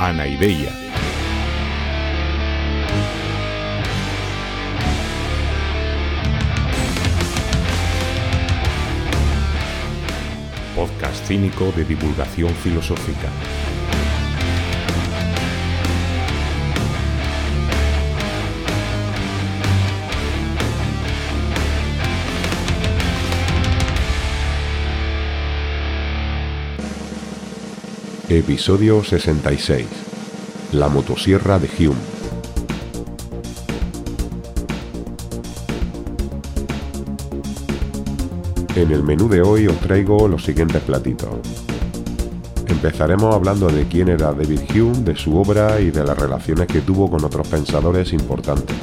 Anaideia. Podcast cínico de divulgación filosófica. Episodio 66. La motosierra de Hume. En el menú de hoy os traigo los siguientes platitos. Empezaremos hablando de quién era David Hume, de su obra y de las relaciones que tuvo con otros pensadores importantes.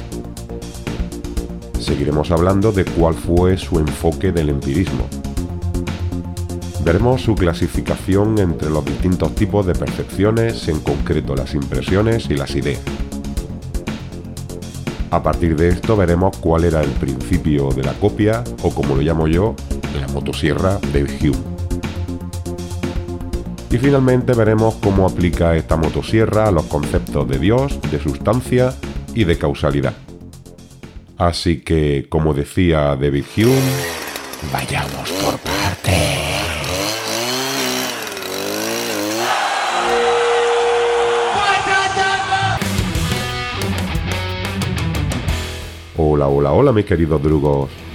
Seguiremos hablando de cuál fue su enfoque del empirismo, Veremos su clasificación entre los distintos tipos de percepciones, en concreto las impresiones y las ideas. A partir de esto veremos cuál era el principio de la copia, o como lo llamo yo, la motosierra de Hume. Y finalmente veremos cómo aplica esta motosierra a los conceptos de Dios, de sustancia y de causalidad. Así que, como decía David Hume, vayamos por partes. Hola, hola, hola mis queridos drugos.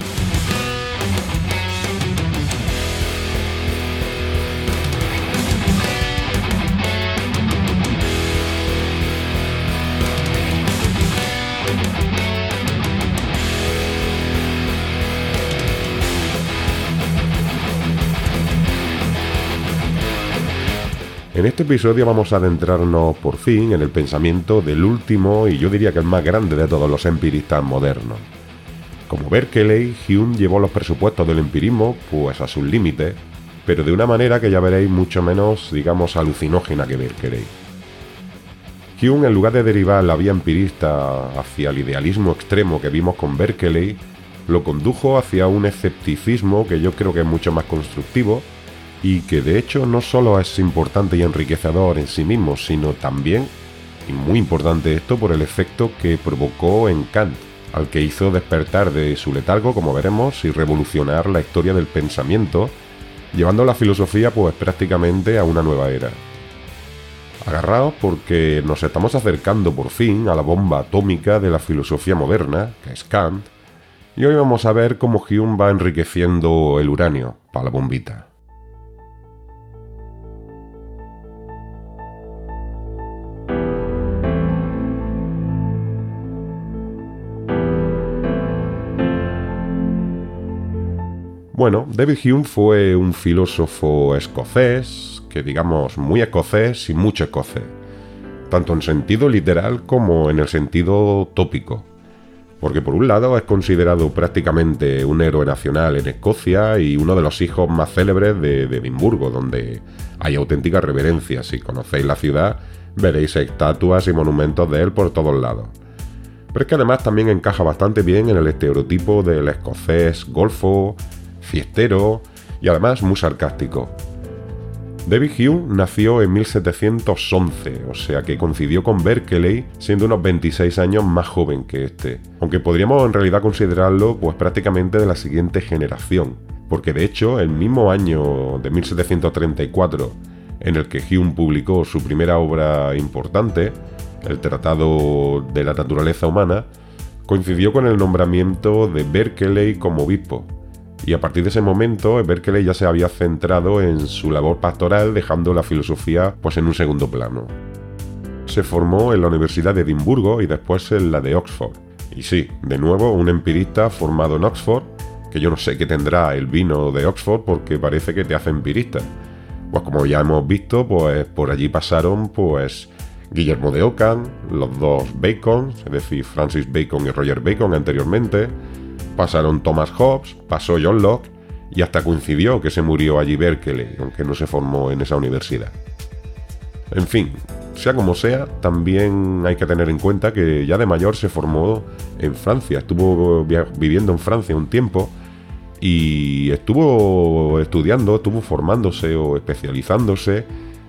En este episodio vamos a adentrarnos por fin en el pensamiento del último y yo diría que el más grande de todos los empiristas modernos. Como Berkeley, Hume llevó los presupuestos del empirismo pues a sus límites, pero de una manera que ya veréis mucho menos, digamos, alucinógena que Berkeley. Hume, en lugar de derivar la vía empirista hacia el idealismo extremo que vimos con Berkeley, lo condujo hacia un escepticismo que yo creo que es mucho más constructivo y que de hecho no solo es importante y enriquecedor en sí mismo, sino también, y muy importante esto, por el efecto que provocó en Kant, al que hizo despertar de su letargo, como veremos, y revolucionar la historia del pensamiento, llevando la filosofía pues prácticamente a una nueva era. Agarraos porque nos estamos acercando por fin a la bomba atómica de la filosofía moderna, que es Kant, y hoy vamos a ver cómo Hume va enriqueciendo el uranio para la bombita. Bueno, David Hume fue un filósofo escocés, que digamos muy escocés y mucho escocés, tanto en sentido literal como en el sentido tópico. Porque por un lado es considerado prácticamente un héroe nacional en Escocia y uno de los hijos más célebres de, de Edimburgo, donde hay auténtica reverencia. Si conocéis la ciudad, veréis estatuas y monumentos de él por todos lados. Pero es que además también encaja bastante bien en el estereotipo del escocés golfo, y además muy sarcástico. David Hume nació en 1711, o sea que coincidió con Berkeley siendo unos 26 años más joven que este, aunque podríamos en realidad considerarlo pues prácticamente de la siguiente generación, porque de hecho el mismo año de 1734 en el que Hume publicó su primera obra importante, el Tratado de la Naturaleza Humana, coincidió con el nombramiento de Berkeley como obispo, y a partir de ese momento Berkeley ya se había centrado en su labor pastoral dejando la filosofía pues en un segundo plano. Se formó en la Universidad de Edimburgo y después en la de Oxford. Y sí, de nuevo un empirista formado en Oxford, que yo no sé qué tendrá el vino de Oxford porque parece que te hace empirista. Pues como ya hemos visto, pues por allí pasaron pues Guillermo de Ockham, los dos Bacon, es decir, Francis Bacon y Roger Bacon anteriormente, Pasaron Thomas Hobbes, pasó John Locke y hasta coincidió que se murió allí Berkeley, aunque no se formó en esa universidad. En fin, sea como sea, también hay que tener en cuenta que ya de mayor se formó en Francia, estuvo viviendo en Francia un tiempo y estuvo estudiando, estuvo formándose o especializándose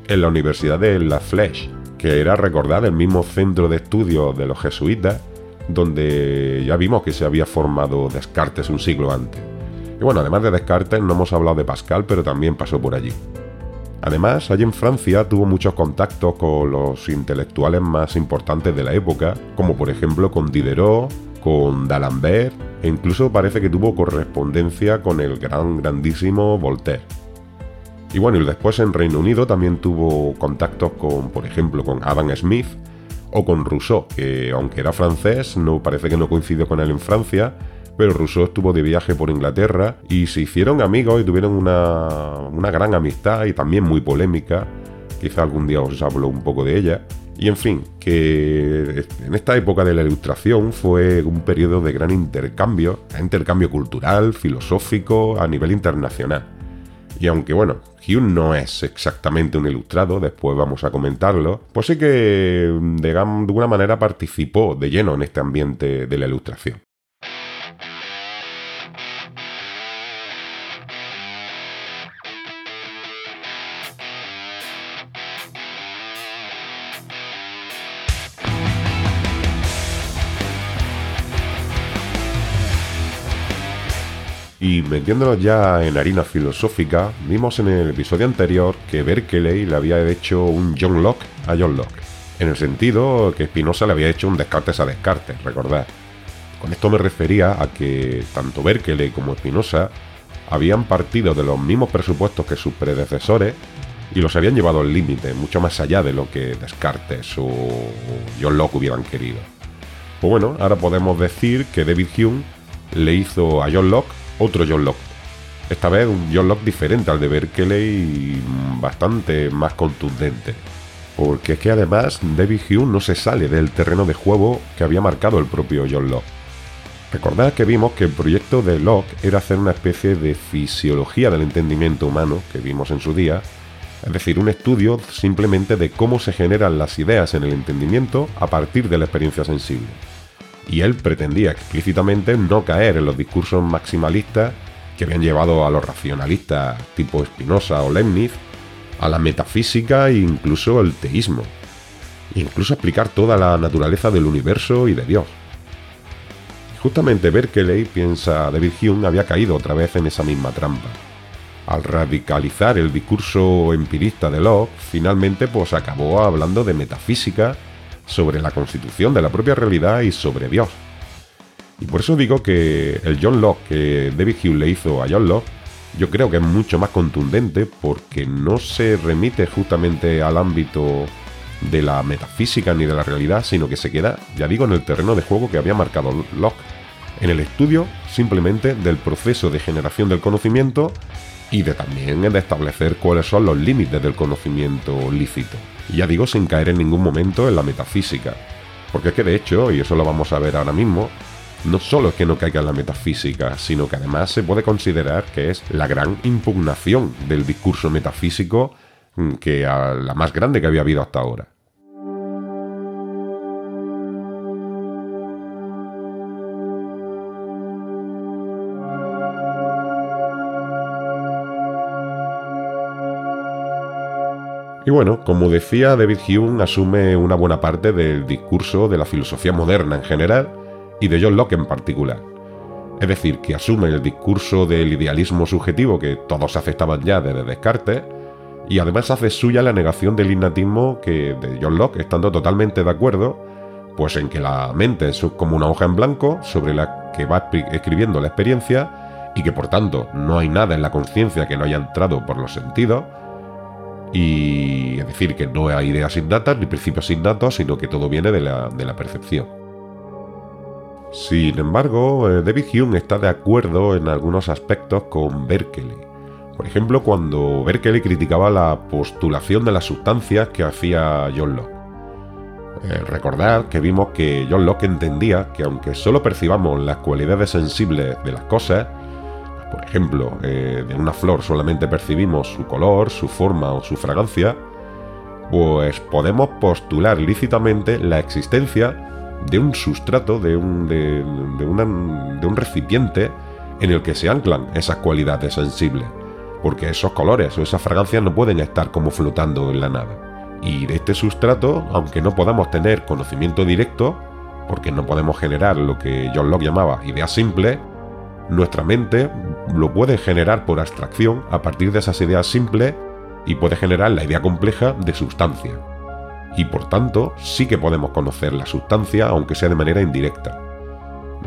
en la Universidad de La Flèche, que era recordar el mismo centro de estudios de los jesuitas, donde ya vimos que se había formado Descartes un siglo antes. Y bueno, además de Descartes, no hemos hablado de Pascal, pero también pasó por allí. Además, allí en Francia tuvo muchos contactos con los intelectuales más importantes de la época, como por ejemplo con Diderot, con D'Alembert, e incluso parece que tuvo correspondencia con el gran, grandísimo Voltaire. Y bueno, y después en Reino Unido también tuvo contactos con, por ejemplo, con Adam Smith o con Rousseau, que aunque era francés, no parece que no coincidió con él en Francia, pero Rousseau estuvo de viaje por Inglaterra y se hicieron amigos y tuvieron una, una gran amistad y también muy polémica. Quizá algún día os hablo un poco de ella. Y en fin, que en esta época de la Ilustración fue un periodo de gran intercambio, intercambio cultural, filosófico, a nivel internacional. Y aunque bueno, Hume no es exactamente un ilustrado, después vamos a comentarlo, pues sí que de, de alguna manera participó de lleno en este ambiente de la ilustración. Y metiéndonos ya en harina filosófica, vimos en el episodio anterior que Berkeley le había hecho un John Locke a John Locke, en el sentido que Spinoza le había hecho un Descartes a Descartes, recordad. Con esto me refería a que tanto Berkeley como Spinoza habían partido de los mismos presupuestos que sus predecesores y los habían llevado al límite, mucho más allá de lo que Descartes o John Locke hubieran querido. Pues bueno, ahora podemos decir que David Hume le hizo a John Locke otro John Locke. Esta vez un John Locke diferente al de Berkeley y bastante más contundente. Porque es que además David Hume no se sale del terreno de juego que había marcado el propio John Locke. Recordad que vimos que el proyecto de Locke era hacer una especie de fisiología del entendimiento humano que vimos en su día, es decir, un estudio simplemente de cómo se generan las ideas en el entendimiento a partir de la experiencia sensible y él pretendía explícitamente no caer en los discursos maximalistas que habían llevado a los racionalistas tipo Spinoza o Leibniz a la metafísica e incluso el teísmo, e incluso explicar toda la naturaleza del universo y de Dios. Justamente Berkeley, piensa David Hume, había caído otra vez en esa misma trampa. Al radicalizar el discurso empirista de Locke, finalmente pues acabó hablando de metafísica sobre la constitución de la propia realidad y sobre Dios. Y por eso digo que el John Locke que David Hume le hizo a John Locke, yo creo que es mucho más contundente porque no se remite justamente al ámbito de la metafísica ni de la realidad, sino que se queda, ya digo, en el terreno de juego que había marcado Locke, en el estudio simplemente del proceso de generación del conocimiento y de también de establecer cuáles son los límites del conocimiento lícito. Ya digo, sin caer en ningún momento en la metafísica. Porque es que de hecho, y eso lo vamos a ver ahora mismo, no solo es que no caiga en la metafísica, sino que además se puede considerar que es la gran impugnación del discurso metafísico mm, que a la más grande que había habido hasta ahora. Y bueno, como decía, David Hume asume una buena parte del discurso de la filosofía moderna en general y de John Locke en particular. Es decir, que asume el discurso del idealismo subjetivo que todos aceptaban ya desde Descartes, y además hace suya la negación del innatismo que de John Locke, estando totalmente de acuerdo, pues en que la mente es como una hoja en blanco sobre la que va escribiendo la experiencia y que por tanto no hay nada en la conciencia que no haya entrado por los sentidos, y es decir, que no hay ideas innatas ni principios innatos, sino que todo viene de la, percepción. Sin embargo, eh, David Hume está de acuerdo en algunos aspectos con Berkeley. Por ejemplo, cuando Berkeley criticaba la postulación de las sustancias que hacía John Locke. Eh, recordad que vimos que John Locke entendía que aunque solo percibamos las cualidades sensibles de las cosas, por ejemplo, eh, de una flor solamente percibimos su color, su forma o su fragancia, pues podemos postular lícitamente la existencia de un sustrato, de un, de, de un recipiente en el que se anclan esas cualidades sensibles, porque esos colores o esas fragancias no pueden estar como flotando en la nada. Y de este sustrato, aunque no podamos tener conocimiento directo, porque no podemos generar lo que John Locke llamaba ideas simples, nuestra mente lo puede generar por abstracción a partir de esas ideas simples y puede generar la idea compleja de sustancia. Y por tanto, sí que podemos conocer la sustancia, aunque sea de manera indirecta.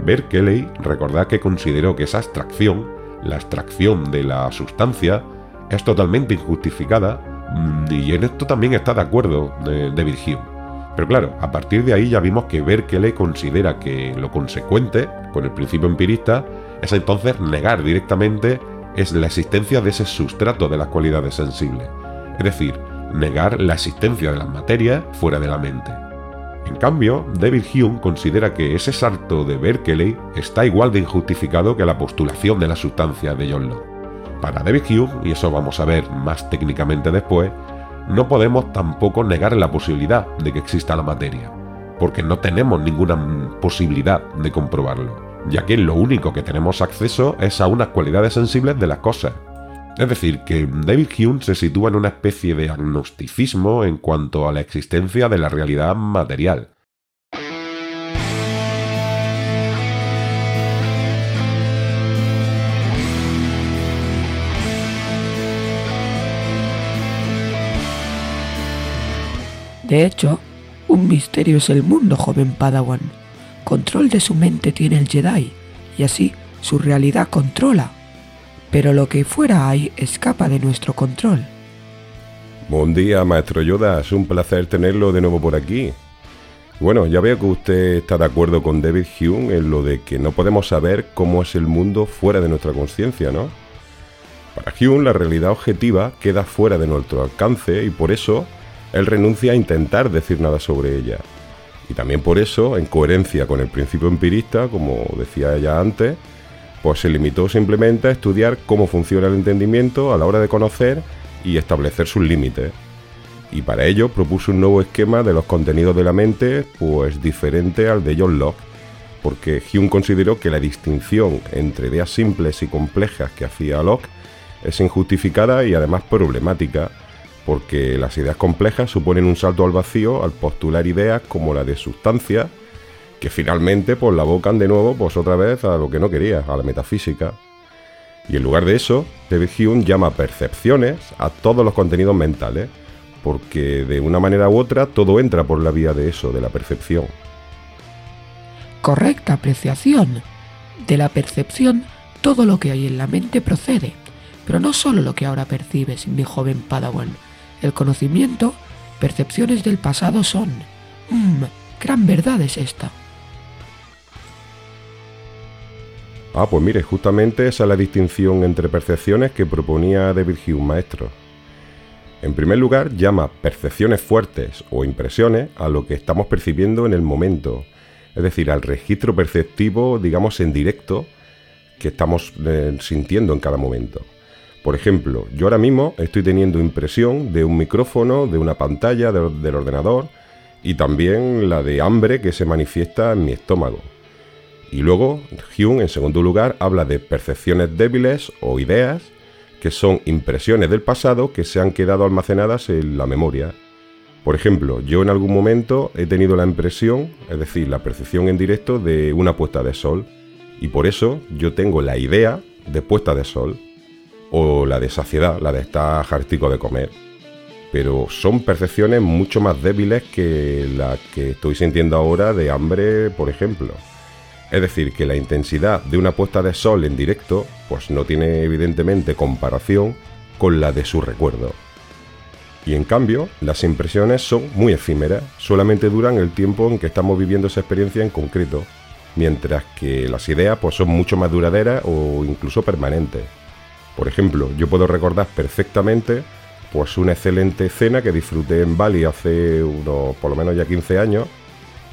Berkeley recordad que consideró que esa abstracción, la abstracción de la sustancia, es totalmente injustificada mm, y en esto también está de acuerdo David Hume. Pero claro, a partir de ahí ya vimos que Berkeley considera que lo consecuente con el principio empirista es entonces negar directamente es la existencia de ese sustrato de las cualidades sensibles, es decir, negar la existencia de las materias fuera de la mente. En cambio, David Hume considera que ese salto de Berkeley está igual de injustificado que la postulación de la sustancia de John Locke. Para David Hume, y eso vamos a ver más técnicamente después, no podemos tampoco negar la posibilidad de que exista la materia, porque no tenemos ninguna posibilidad de comprobarlo, ya que lo único que tenemos acceso es a unas cualidades sensibles de las cosas. Es decir, que David Hume se sitúa en una especie de agnosticismo en cuanto a la existencia de la realidad material, De hecho, un misterio es el mundo, joven Padawan. Control de su mente tiene el Jedi, y así su realidad controla. Pero lo que fuera hay escapa de nuestro control. Buen día, maestro Yoda. Es un placer tenerlo de nuevo por aquí. Bueno, ya veo que usted está de acuerdo con David Hume en lo de que no podemos saber cómo es el mundo fuera de nuestra conciencia, ¿no? Para Hume la realidad objetiva queda fuera de nuestro alcance y por eso él renuncia a intentar decir nada sobre ella. Y también por eso, en coherencia con el principio empirista, como decía ella antes, pues se limitó simplemente a estudiar cómo funciona el entendimiento a la hora de conocer y establecer sus límites. Y para ello propuso un nuevo esquema de los contenidos de la mente, pues diferente al de John Locke, porque Hume consideró que la distinción entre ideas simples y complejas que hacía Locke es injustificada y además problemática, porque las ideas complejas suponen un salto al vacío al postular ideas como la de sustancia, que finalmente pues la abocan de nuevo pues otra vez a lo que no quería, a la metafísica. Y en lugar de eso, David Hume llama percepciones a todos los contenidos mentales, porque de una manera u otra todo entra por la vía de eso, de la percepción. Correcta apreciación. De la percepción, todo lo que hay en la mente procede, pero no solo lo que ahora percibes, mi joven Padawan, el conocimiento, percepciones del pasado son. Mmm, gran verdad es esta. Ah, pues mire, justamente esa es la distinción entre percepciones que proponía David Hume, maestro. En primer lugar, llama percepciones fuertes o impresiones a lo que estamos percibiendo en el momento, es decir, al registro perceptivo, digamos, en directo que estamos eh, sintiendo en cada momento. Por ejemplo, yo ahora mismo estoy teniendo impresión de un micrófono, de una pantalla del ordenador y también la de hambre que se manifiesta en mi estómago. Y luego, Hume, en segundo lugar, habla de percepciones débiles o ideas, que son impresiones del pasado que se han quedado almacenadas en la memoria. Por ejemplo, yo en algún momento he tenido la impresión, es decir, la percepción en directo de una puesta de sol, y por eso yo tengo la idea de puesta de sol o la de saciedad, la de estar jartico de comer. Pero son percepciones mucho más débiles que la que estoy sintiendo ahora de hambre, por ejemplo. Es decir, que la intensidad de una puesta de sol en directo, pues no tiene evidentemente comparación con la de su recuerdo. Y en cambio, las impresiones son muy efímeras, solamente duran el tiempo en que estamos viviendo esa experiencia en concreto, mientras que las ideas pues son mucho más duraderas o incluso permanentes. Por ejemplo, yo puedo recordar perfectamente pues una excelente cena que disfruté en Bali hace unos por lo menos ya 15 años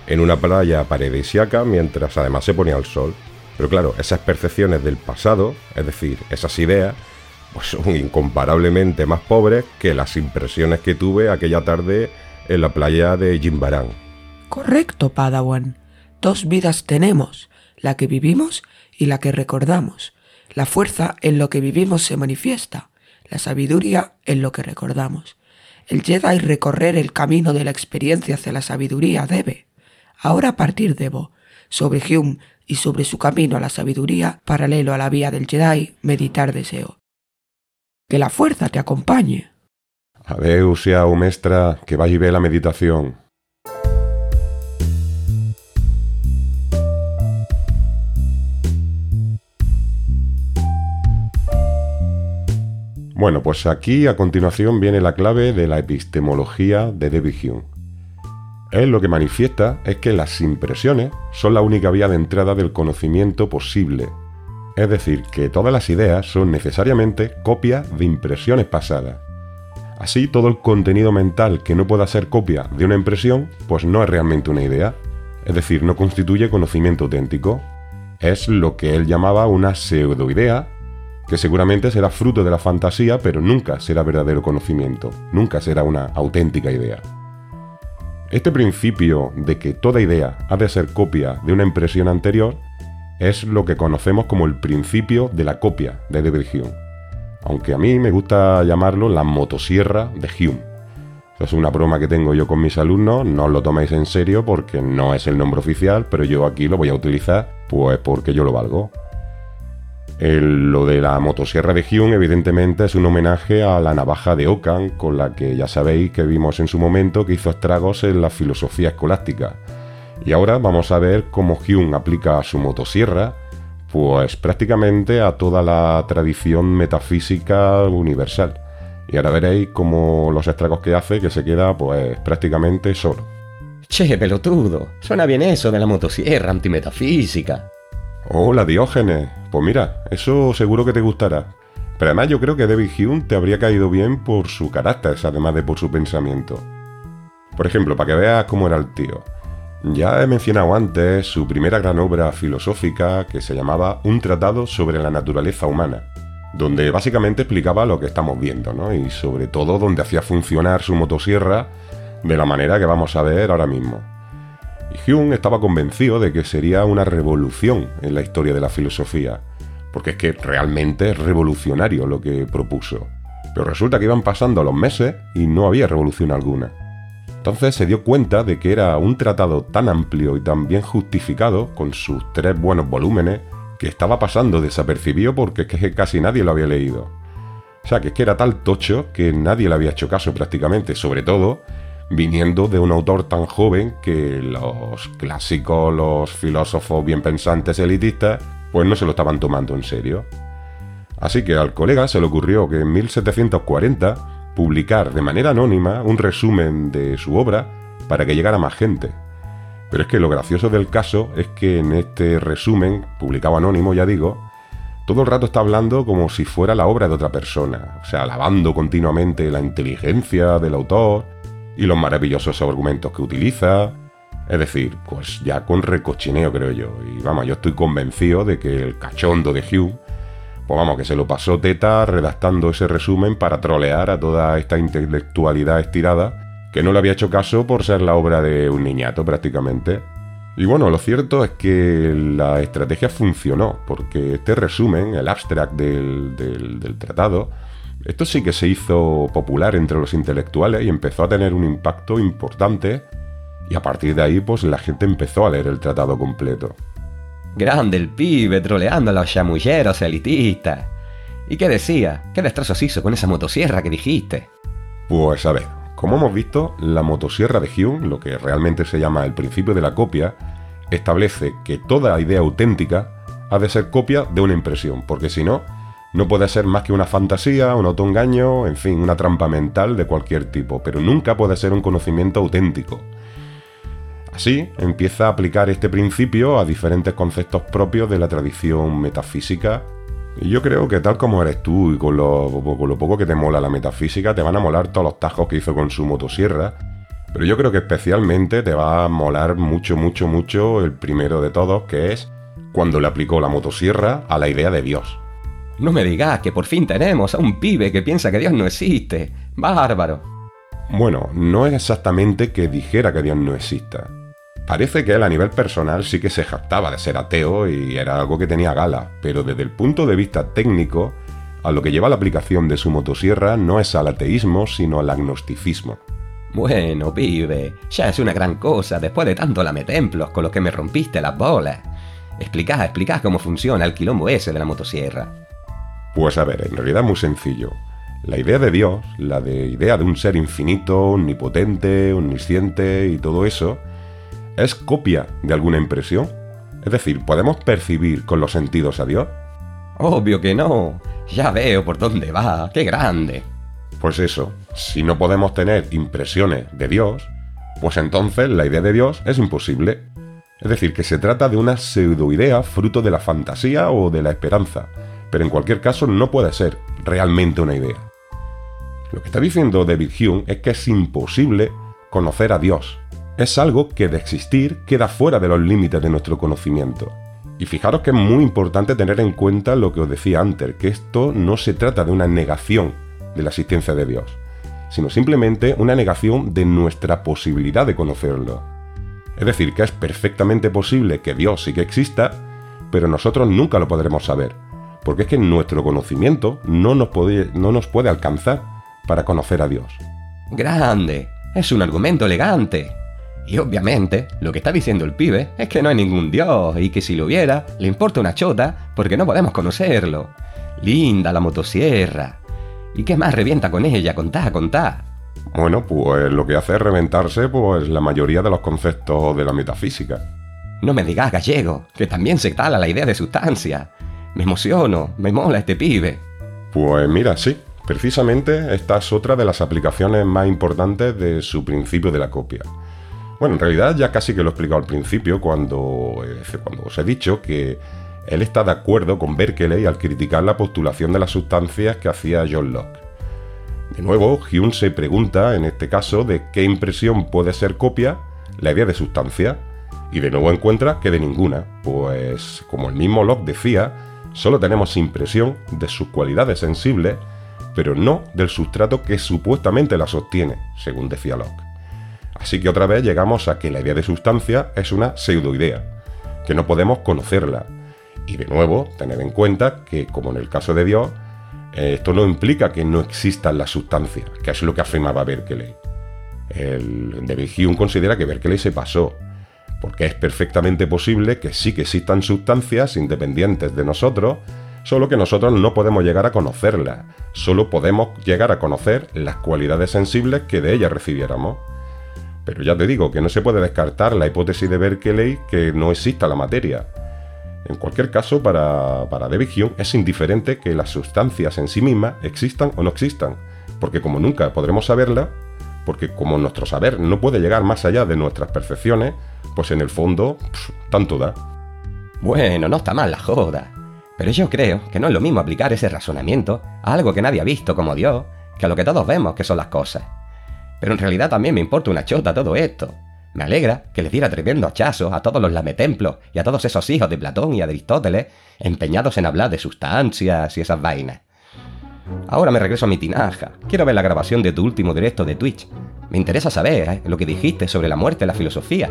en una playa paradisiaca mientras además se ponía el sol. Pero claro, esas percepciones del pasado, es decir, esas ideas, pues son incomparablemente más pobres que las impresiones que tuve aquella tarde en la playa de Jimbarán. Correcto, Padawan. Dos vidas tenemos, la que vivimos y la que recordamos. La fuerza en lo que vivimos se manifiesta, la sabiduría en lo que recordamos. el Jedi recorrer el camino de la experiencia hacia la sabiduría debe, ahora partir debo, sobre Hume y sobre su camino a la sabiduría, paralelo a la vía del Jedi, meditar deseo. Que la fuerza te acompañe. Adeu, sea mestra, que vaya y ve la meditación. Bueno, pues aquí a continuación viene la clave de la epistemología de David Hume. Él lo que manifiesta es que las impresiones son la única vía de entrada del conocimiento posible. Es decir, que todas las ideas son necesariamente copias de impresiones pasadas. Así, todo el contenido mental que no pueda ser copia de una impresión, pues no es realmente una idea. Es decir, no constituye conocimiento auténtico. Es lo que él llamaba una pseudoidea que seguramente será fruto de la fantasía, pero nunca será verdadero conocimiento, nunca será una auténtica idea. Este principio de que toda idea ha de ser copia de una impresión anterior es lo que conocemos como el principio de la copia de David Hume, aunque a mí me gusta llamarlo la motosierra de Hume. es una broma que tengo yo con mis alumnos, no os lo toméis en serio porque no es el nombre oficial, pero yo aquí lo voy a utilizar pues porque yo lo valgo lo de la motosierra de Hume, evidentemente, es un homenaje a la navaja de Ockham, con la que ya sabéis que vimos en su momento que hizo estragos en la filosofía escolástica. Y ahora vamos a ver cómo Hume aplica su motosierra, pues prácticamente a toda la tradición metafísica universal. Y ahora veréis cómo los estragos que hace, que se queda pues prácticamente solo. Che, pelotudo, suena bien eso de la motosierra antimetafísica. Hola Diógenes, pues mira, eso seguro que te gustará. Pero además yo creo que David Hume te habría caído bien por su carácter, además de por su pensamiento. Por ejemplo, para que veas cómo era el tío. Ya he mencionado antes su primera gran obra filosófica que se llamaba Un tratado sobre la naturaleza humana, donde básicamente explicaba lo que estamos viendo, ¿no? Y sobre todo donde hacía funcionar su motosierra de la manera que vamos a ver ahora mismo. Hume estaba convencido de que sería una revolución en la historia de la filosofía, porque es que realmente es revolucionario lo que propuso. Pero resulta que iban pasando los meses y no había revolución alguna. Entonces se dio cuenta de que era un tratado tan amplio y tan bien justificado, con sus tres buenos volúmenes, que estaba pasando desapercibido porque es que casi nadie lo había leído. O sea, que es que era tal tocho que nadie le había hecho caso prácticamente, sobre todo viniendo de un autor tan joven que los clásicos, los filósofos bien pensantes elitistas, pues no se lo estaban tomando en serio. Así que al colega se le ocurrió que en 1740 publicar de manera anónima un resumen de su obra para que llegara más gente. Pero es que lo gracioso del caso es que en este resumen, publicado anónimo ya digo, todo el rato está hablando como si fuera la obra de otra persona, o sea, alabando continuamente la inteligencia del autor, y los maravillosos argumentos que utiliza. Es decir, pues ya con recochineo creo yo. Y vamos, yo estoy convencido de que el cachondo de Hugh, pues vamos, que se lo pasó teta redactando ese resumen para trolear a toda esta intelectualidad estirada, que no le había hecho caso por ser la obra de un niñato prácticamente. Y bueno, lo cierto es que la estrategia funcionó, porque este resumen, el abstract del, del, del tratado, esto sí que se hizo popular entre los intelectuales y empezó a tener un impacto importante y a partir de ahí pues la gente empezó a leer el tratado completo. Grande el pibe troleando a los chamulleros elitistas. ¿Y qué decía? ¿Qué destrozos hizo con esa motosierra que dijiste? Pues a ver, como hemos visto, la motosierra de Hume, lo que realmente se llama el principio de la copia, establece que toda idea auténtica ha de ser copia de una impresión, porque si no, no puede ser más que una fantasía, un autoengaño, en fin, una trampa mental de cualquier tipo, pero nunca puede ser un conocimiento auténtico. Así, empieza a aplicar este principio a diferentes conceptos propios de la tradición metafísica. Y yo creo que tal como eres tú y con lo, con lo poco que te mola la metafísica, te van a molar todos los tajos que hizo con su motosierra. Pero yo creo que especialmente te va a molar mucho, mucho, mucho el primero de todos, que es cuando le aplicó la motosierra a la idea de Dios. No me digas que por fin tenemos a un pibe que piensa que Dios no existe. Bárbaro. Bueno, no es exactamente que dijera que Dios no exista. Parece que él a nivel personal sí que se jactaba de ser ateo y era algo que tenía gala, pero desde el punto de vista técnico, a lo que lleva la aplicación de su motosierra no es al ateísmo, sino al agnosticismo. Bueno, pibe, ya es una gran cosa después de tanto lametemplos con los que me rompiste las bolas. Explicá, explicá cómo funciona el quilombo ese de la motosierra. Pues a ver, en realidad muy sencillo. La idea de Dios, la de idea de un ser infinito, omnipotente, omnisciente y todo eso, es copia de alguna impresión. Es decir, ¿podemos percibir con los sentidos a Dios? Obvio que no. Ya veo por dónde va. ¡Qué grande! Pues eso, si no podemos tener impresiones de Dios, pues entonces la idea de Dios es imposible. Es decir, que se trata de una pseudoidea fruto de la fantasía o de la esperanza, pero en cualquier caso no puede ser realmente una idea. Lo que está diciendo David Hume es que es imposible conocer a Dios. Es algo que de existir queda fuera de los límites de nuestro conocimiento. Y fijaros que es muy importante tener en cuenta lo que os decía antes, que esto no se trata de una negación de la existencia de Dios, sino simplemente una negación de nuestra posibilidad de conocerlo. Es decir, que es perfectamente posible que Dios sí que exista, pero nosotros nunca lo podremos saber, porque es que nuestro conocimiento no nos puede, no nos puede alcanzar para conocer a Dios. Grande, es un argumento elegante. Y obviamente, lo que está diciendo el pibe es que no hay ningún dios y que si lo hubiera, le importa una chota porque no podemos conocerlo. Linda la motosierra. ¿Y qué más revienta con ella? Contá, contá. Bueno, pues lo que hace es reventarse pues la mayoría de los conceptos de la metafísica. No me digas gallego, que también se tala la idea de sustancia. Me emociono, me mola este pibe. Pues mira, sí, precisamente esta es otra de las aplicaciones más importantes de su principio de la copia. Bueno, en realidad ya casi que lo he explicado al principio cuando, eh, cuando os he dicho que él está de acuerdo con Berkeley al criticar la postulación de las sustancias que hacía John Locke. De nuevo, Hume se pregunta, en este caso, de qué impresión puede ser copia la idea de sustancia, y de nuevo encuentra que de ninguna, pues como el mismo Locke decía, solo tenemos impresión de sus cualidades sensibles, pero no del sustrato que supuestamente la sostiene, según decía Locke. Así que otra vez llegamos a que la idea de sustancia es una pseudoidea, que no podemos conocerla. Y de nuevo, tener en cuenta que, como en el caso de Dios, esto no implica que no existan las sustancias, que es lo que afirmaba Berkeley. El David Hume considera que Berkeley se pasó, porque es perfectamente posible que sí que existan sustancias independientes de nosotros, solo que nosotros no podemos llegar a conocerlas, solo podemos llegar a conocer las cualidades sensibles que de ellas recibiéramos. Pero ya te digo que no se puede descartar la hipótesis de Berkeley que no exista la materia. En cualquier caso, para, para David Hume es indiferente que las sustancias en sí mismas existan o no existan, porque como nunca podremos saberla, porque como nuestro saber no puede llegar más allá de nuestras percepciones, pues en el fondo, tanto da. Bueno, no está mal la joda. Pero yo creo que no es lo mismo aplicar ese razonamiento a algo que nadie ha visto como Dios, que a lo que todos vemos que son las cosas. Pero en realidad también me importa una chota todo esto. Me alegra que le diera tremendo hachazo a todos los lametemplos y a todos esos hijos de Platón y Aristóteles empeñados en hablar de sustancias y esas vainas. Ahora me regreso a mi tinaja. Quiero ver la grabación de tu último directo de Twitch. Me interesa saber ¿eh? lo que dijiste sobre la muerte y la filosofía.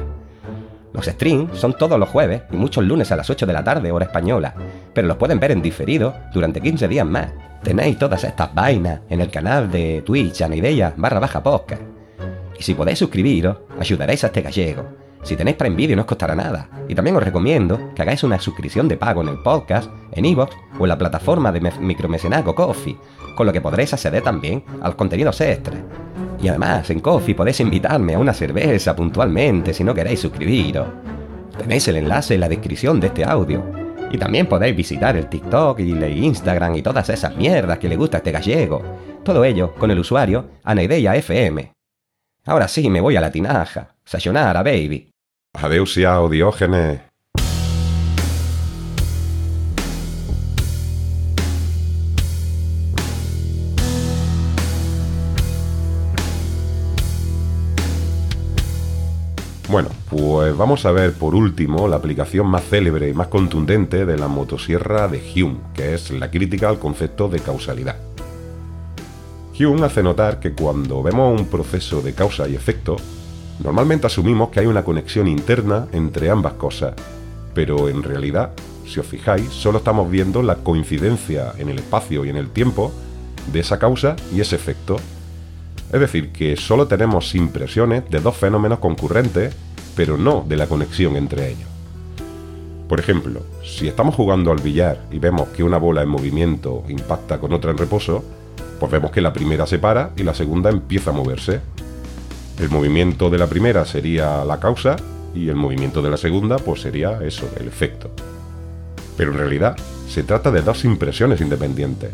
Los streams son todos los jueves y muchos lunes a las 8 de la tarde, hora española, pero los pueden ver en diferido durante 15 días más. Tenéis todas estas vainas en el canal de Twitch Anidea barra baja podcast. Y si podéis suscribiros, ayudaréis a este gallego. Si tenéis Prime Video no os costará nada. Y también os recomiendo que hagáis una suscripción de pago en el podcast, en iVoox o en la plataforma de micromecenazgo Coffee, con lo que podréis acceder también al contenido extra. Y además, en Coffee podéis invitarme a una cerveza puntualmente si no queréis suscribiros. Tenéis el enlace en la descripción de este audio. Y también podéis visitar el TikTok y el Instagram y todas esas mierdas que le gusta a este gallego. Todo ello con el usuario Anaideia FM. Ahora sí, me voy a la tinaja. Sayonara, baby. Adeus ya, Diógenes. Pues vamos a ver por último la aplicación más célebre y más contundente de la motosierra de Hume, que es la crítica al concepto de causalidad. Hume hace notar que cuando vemos un proceso de causa y efecto, normalmente asumimos que hay una conexión interna entre ambas cosas, pero en realidad, si os fijáis, solo estamos viendo la coincidencia en el espacio y en el tiempo de esa causa y ese efecto. Es decir, que solo tenemos impresiones de dos fenómenos concurrentes, pero no de la conexión entre ellos. Por ejemplo, si estamos jugando al billar y vemos que una bola en movimiento impacta con otra en reposo, pues vemos que la primera se para y la segunda empieza a moverse. El movimiento de la primera sería la causa y el movimiento de la segunda pues sería eso, el efecto. Pero en realidad se trata de dos impresiones independientes.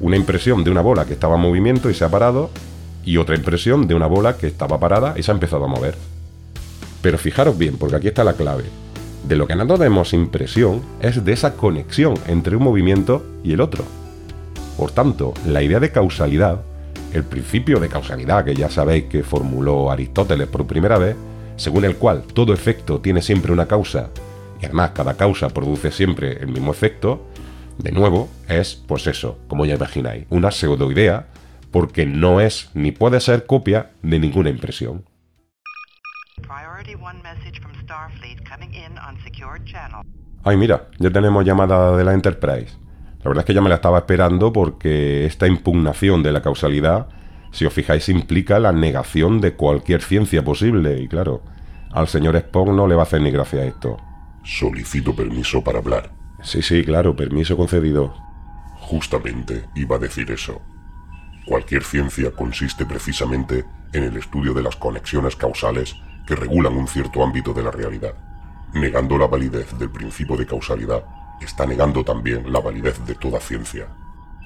Una impresión de una bola que estaba en movimiento y se ha parado y otra impresión de una bola que estaba parada y se ha empezado a mover. Pero fijaros bien, porque aquí está la clave. De lo que no tenemos impresión es de esa conexión entre un movimiento y el otro. Por tanto, la idea de causalidad, el principio de causalidad que ya sabéis que formuló Aristóteles por primera vez, según el cual todo efecto tiene siempre una causa y además cada causa produce siempre el mismo efecto, de nuevo es, pues eso, como ya imagináis, una pseudoidea porque no es ni puede ser copia de ninguna impresión. Ay, mira, ya tenemos llamada de la Enterprise. La verdad es que ya me la estaba esperando porque esta impugnación de la causalidad, si os fijáis, implica la negación de cualquier ciencia posible. Y claro, al señor Spock no le va a hacer ni gracia esto. Solicito permiso para hablar. Sí, sí, claro, permiso concedido. Justamente iba a decir eso. Cualquier ciencia consiste precisamente en el estudio de las conexiones causales que regulan un cierto ámbito de la realidad. Negando la validez del principio de causalidad, está negando también la validez de toda ciencia.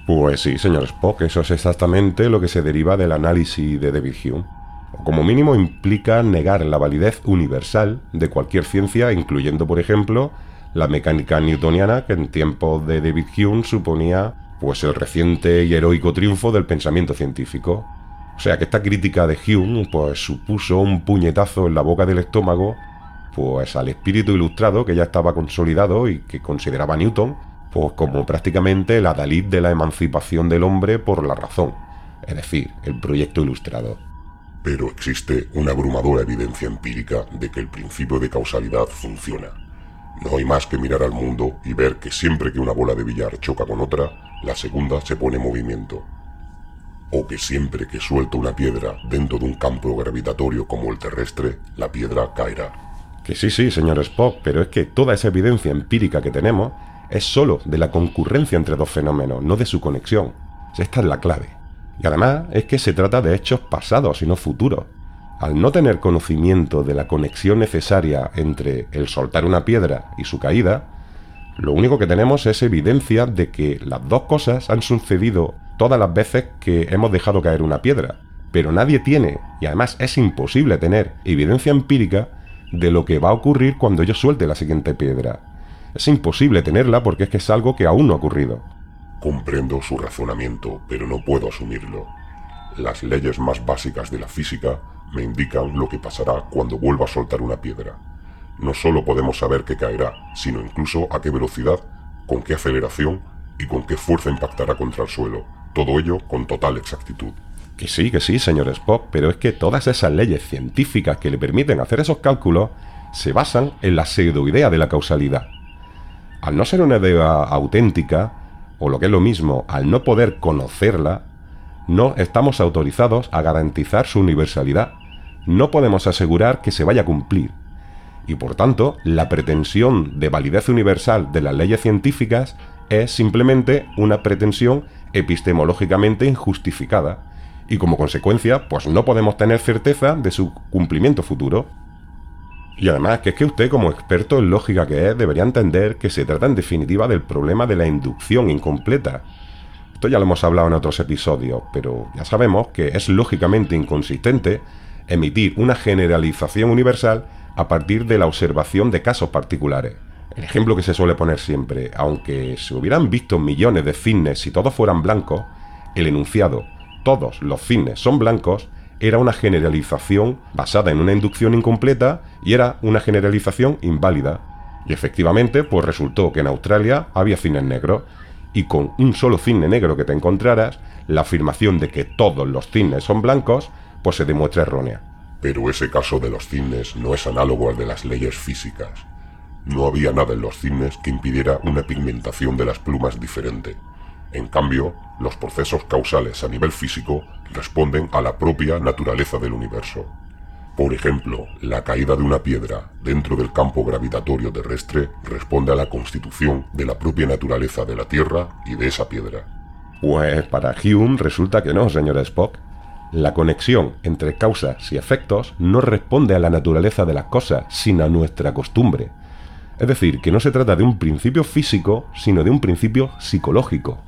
Pues sí, señor Spock, eso es exactamente lo que se deriva del análisis de David Hume. O como mínimo implica negar la validez universal de cualquier ciencia, incluyendo, por ejemplo, la mecánica newtoniana que en tiempos de David Hume suponía pues el reciente y heroico triunfo del pensamiento científico. O sea que esta crítica de Hume pues supuso un puñetazo en la boca del estómago pues al espíritu ilustrado que ya estaba consolidado y que consideraba Newton pues como prácticamente la adalid de la emancipación del hombre por la razón, es decir, el proyecto ilustrado. Pero existe una abrumadora evidencia empírica de que el principio de causalidad funciona. No hay más que mirar al mundo y ver que siempre que una bola de billar choca con otra, la segunda se pone en movimiento. O que siempre que suelto una piedra dentro de un campo gravitatorio como el terrestre, la piedra caerá. Que sí, sí, señor Spock, pero es que toda esa evidencia empírica que tenemos es sólo de la concurrencia entre dos fenómenos, no de su conexión. Esta es la clave. Y además es que se trata de hechos pasados y no futuros. Al no tener conocimiento de la conexión necesaria entre el soltar una piedra y su caída, lo único que tenemos es evidencia de que las dos cosas han sucedido todas las veces que hemos dejado caer una piedra. Pero nadie tiene, y además es imposible tener, evidencia empírica de lo que va a ocurrir cuando yo suelte la siguiente piedra. Es imposible tenerla porque es que es algo que aún no ha ocurrido. Comprendo su razonamiento, pero no puedo asumirlo. Las leyes más básicas de la física me indican lo que pasará cuando vuelva a soltar una piedra. No solo podemos saber qué caerá, sino incluso a qué velocidad, con qué aceleración y con qué fuerza impactará contra el suelo. Todo ello con total exactitud. Que sí, que sí, señor Spock, pero es que todas esas leyes científicas que le permiten hacer esos cálculos se basan en la pseudoidea de la causalidad. Al no ser una idea auténtica, o lo que es lo mismo, al no poder conocerla, no estamos autorizados a garantizar su universalidad. No podemos asegurar que se vaya a cumplir. Y por tanto, la pretensión de validez universal de las leyes científicas es simplemente una pretensión epistemológicamente injustificada. Y como consecuencia, pues no podemos tener certeza de su cumplimiento futuro. Y además, que es que usted, como experto en lógica que es, debería entender que se trata en definitiva del problema de la inducción incompleta. Esto ya lo hemos hablado en otros episodios, pero ya sabemos que es lógicamente inconsistente emitir una generalización universal a partir de la observación de casos particulares. El ejemplo que se suele poner siempre, aunque se hubieran visto millones de cisnes si todos fueran blancos, el enunciado todos los cisnes son blancos era una generalización basada en una inducción incompleta y era una generalización inválida. Y efectivamente, pues resultó que en Australia había cisnes negros, y con un solo cisne negro que te encontraras, la afirmación de que todos los cisnes son blancos, pues se demuestra errónea. Pero ese caso de los cisnes no es análogo al de las leyes físicas. no había nada en los cisnes que impidiera una pigmentación de las plumas diferente. En cambio, los procesos causales a nivel físico responden a la propia naturaleza del universo. Por ejemplo, la caída de una piedra dentro del campo gravitatorio terrestre responde a la constitución de la propia naturaleza de la Tierra y de esa piedra. Pues para Hume resulta que no, señor Spock. La conexión entre causas y efectos no responde a la naturaleza de las cosas, sino a nuestra costumbre. Es decir, que no se trata de un principio físico, sino de un principio psicológico.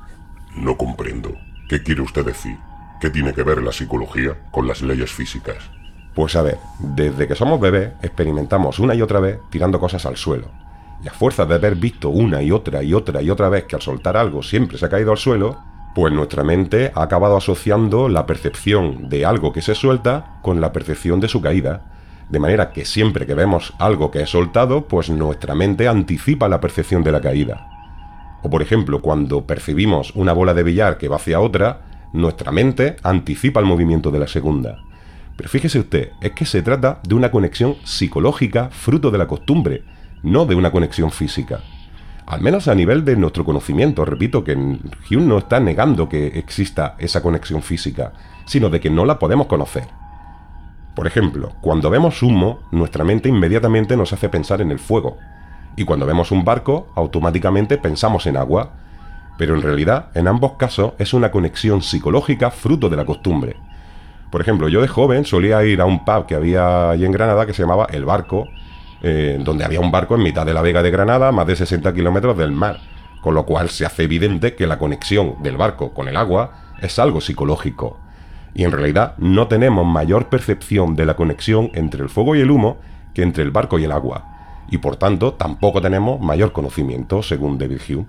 No comprendo. ¿Qué quiere usted decir? ¿Qué tiene que ver la psicología con las leyes físicas? Pues a ver, desde que somos bebés experimentamos una y otra vez tirando cosas al suelo. Y a fuerza de haber visto una y otra y otra y otra vez que al soltar algo siempre se ha caído al suelo, pues nuestra mente ha acabado asociando la percepción de algo que se suelta con la percepción de su caída. De manera que siempre que vemos algo que es soltado, pues nuestra mente anticipa la percepción de la caída. O por ejemplo, cuando percibimos una bola de billar que va hacia otra, nuestra mente anticipa el movimiento de la segunda. Pero fíjese usted, es que se trata de una conexión psicológica fruto de la costumbre, no de una conexión física. Al menos a nivel de nuestro conocimiento, repito que Hume no está negando que exista esa conexión física, sino de que no la podemos conocer. Por ejemplo, cuando vemos humo, nuestra mente inmediatamente nos hace pensar en el fuego, y cuando vemos un barco, automáticamente pensamos en agua. Pero en realidad, en ambos casos, es una conexión psicológica fruto de la costumbre. Por ejemplo, yo de joven solía ir a un pub que había allí en Granada que se llamaba El Barco, eh, donde había un barco en mitad de la Vega de Granada, más de 60 kilómetros del mar, con lo cual se hace evidente que la conexión del barco con el agua es algo psicológico. Y en realidad no tenemos mayor percepción de la conexión entre el fuego y el humo que entre el barco y el agua y por tanto tampoco tenemos mayor conocimiento, según David Hume.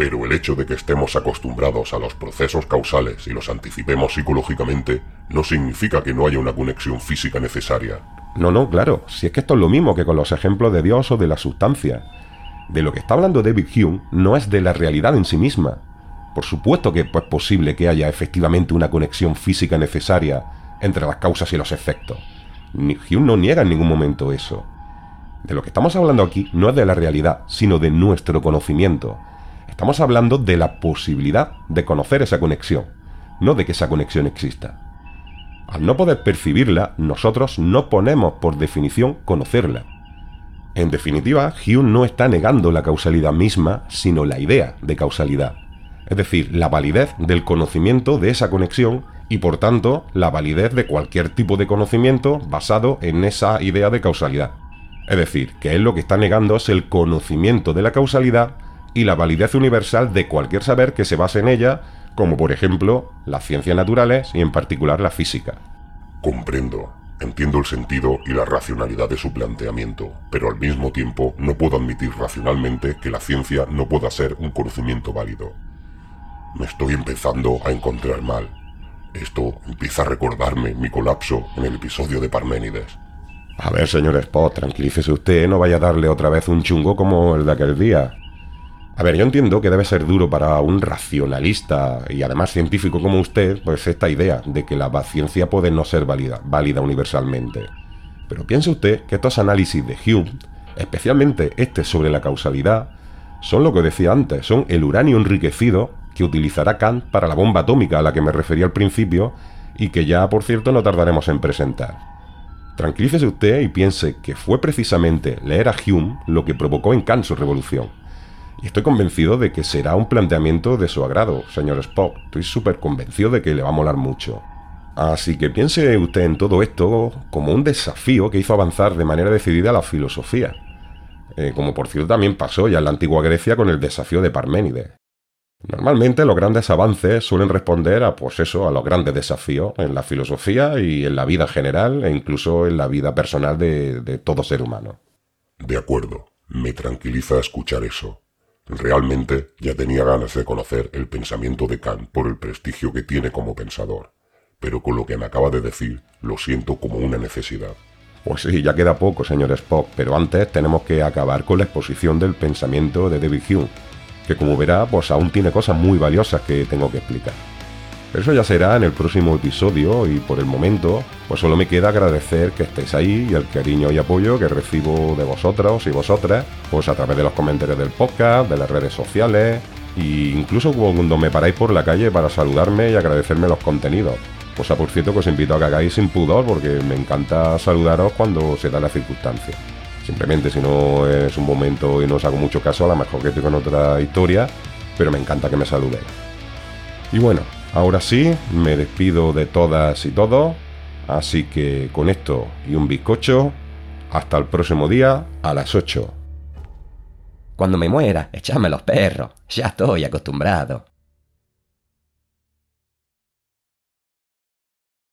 Pero el hecho de que estemos acostumbrados a los procesos causales y los anticipemos psicológicamente no significa que no haya una conexión física necesaria. No, no, claro, si es que esto es lo mismo que con los ejemplos de Dios o de la sustancia. De lo que está hablando David Hume no es de la realidad en sí misma. Por supuesto que es posible que haya efectivamente una conexión física necesaria entre las causas y los efectos. Hume no niega en ningún momento eso. De lo que estamos hablando aquí no es de la realidad, sino de nuestro conocimiento. Estamos hablando de la posibilidad de conocer esa conexión, no de que esa conexión exista. Al no poder percibirla, nosotros no ponemos por definición conocerla. En definitiva, Hume no está negando la causalidad misma, sino la idea de causalidad, es decir, la validez del conocimiento de esa conexión y por tanto la validez de cualquier tipo de conocimiento basado en esa idea de causalidad. Es decir, que él lo que está negando es el conocimiento de la causalidad y la validez universal de cualquier saber que se base en ella, como por ejemplo las ciencias naturales y en particular la física. Comprendo, entiendo el sentido y la racionalidad de su planteamiento, pero al mismo tiempo no puedo admitir racionalmente que la ciencia no pueda ser un conocimiento válido. Me estoy empezando a encontrar mal. Esto empieza a recordarme mi colapso en el episodio de Parménides. A ver, señor Spot, tranquilícese usted, no vaya a darle otra vez un chungo como el de aquel día. A ver, yo entiendo que debe ser duro para un racionalista y además científico como usted, pues esta idea de que la ciencia puede no ser válida, válida universalmente. Pero piense usted que estos análisis de Hume, especialmente este sobre la causalidad, son lo que decía antes, son el uranio enriquecido que utilizará Kant para la bomba atómica a la que me refería al principio y que ya, por cierto, no tardaremos en presentar. Tranquilícese usted y piense que fue precisamente leer a Hume lo que provocó en Kant su revolución. Y estoy convencido de que será un planteamiento de su agrado, señor Spock. Estoy súper convencido de que le va a molar mucho. Así que piense usted en todo esto como un desafío que hizo avanzar de manera decidida la filosofía. Eh, como por cierto también pasó ya en la antigua Grecia con el desafío de Parménides. Normalmente los grandes avances suelen responder a, pues eso, a los grandes desafíos en la filosofía y en la vida general e incluso en la vida personal de, de todo ser humano. De acuerdo, me tranquiliza escuchar eso. Realmente ya tenía ganas de conocer el pensamiento de Kant por el prestigio que tiene como pensador, pero con lo que me acaba de decir lo siento como una necesidad. Pues sí, ya queda poco, señor Spock, pero antes tenemos que acabar con la exposición del pensamiento de David Hume que como verá, pues aún tiene cosas muy valiosas que tengo que explicar. Eso ya será en el próximo episodio y por el momento, pues solo me queda agradecer que estéis ahí y el cariño y apoyo que recibo de vosotros y vosotras, pues a través de los comentarios del podcast, de las redes sociales, e incluso cuando me paráis por la calle para saludarme y agradecerme los contenidos. Cosa por cierto que os invito a que hagáis sin pudor porque me encanta saludaros cuando se da la circunstancia. Simplemente si no es un momento y no os hago mucho caso, a lo mejor que estoy con otra historia, pero me encanta que me saludéis. Y bueno, ahora sí, me despido de todas y todos, así que con esto y un bizcocho, hasta el próximo día a las 8. Cuando me muera, echadme los perros. Ya estoy acostumbrado.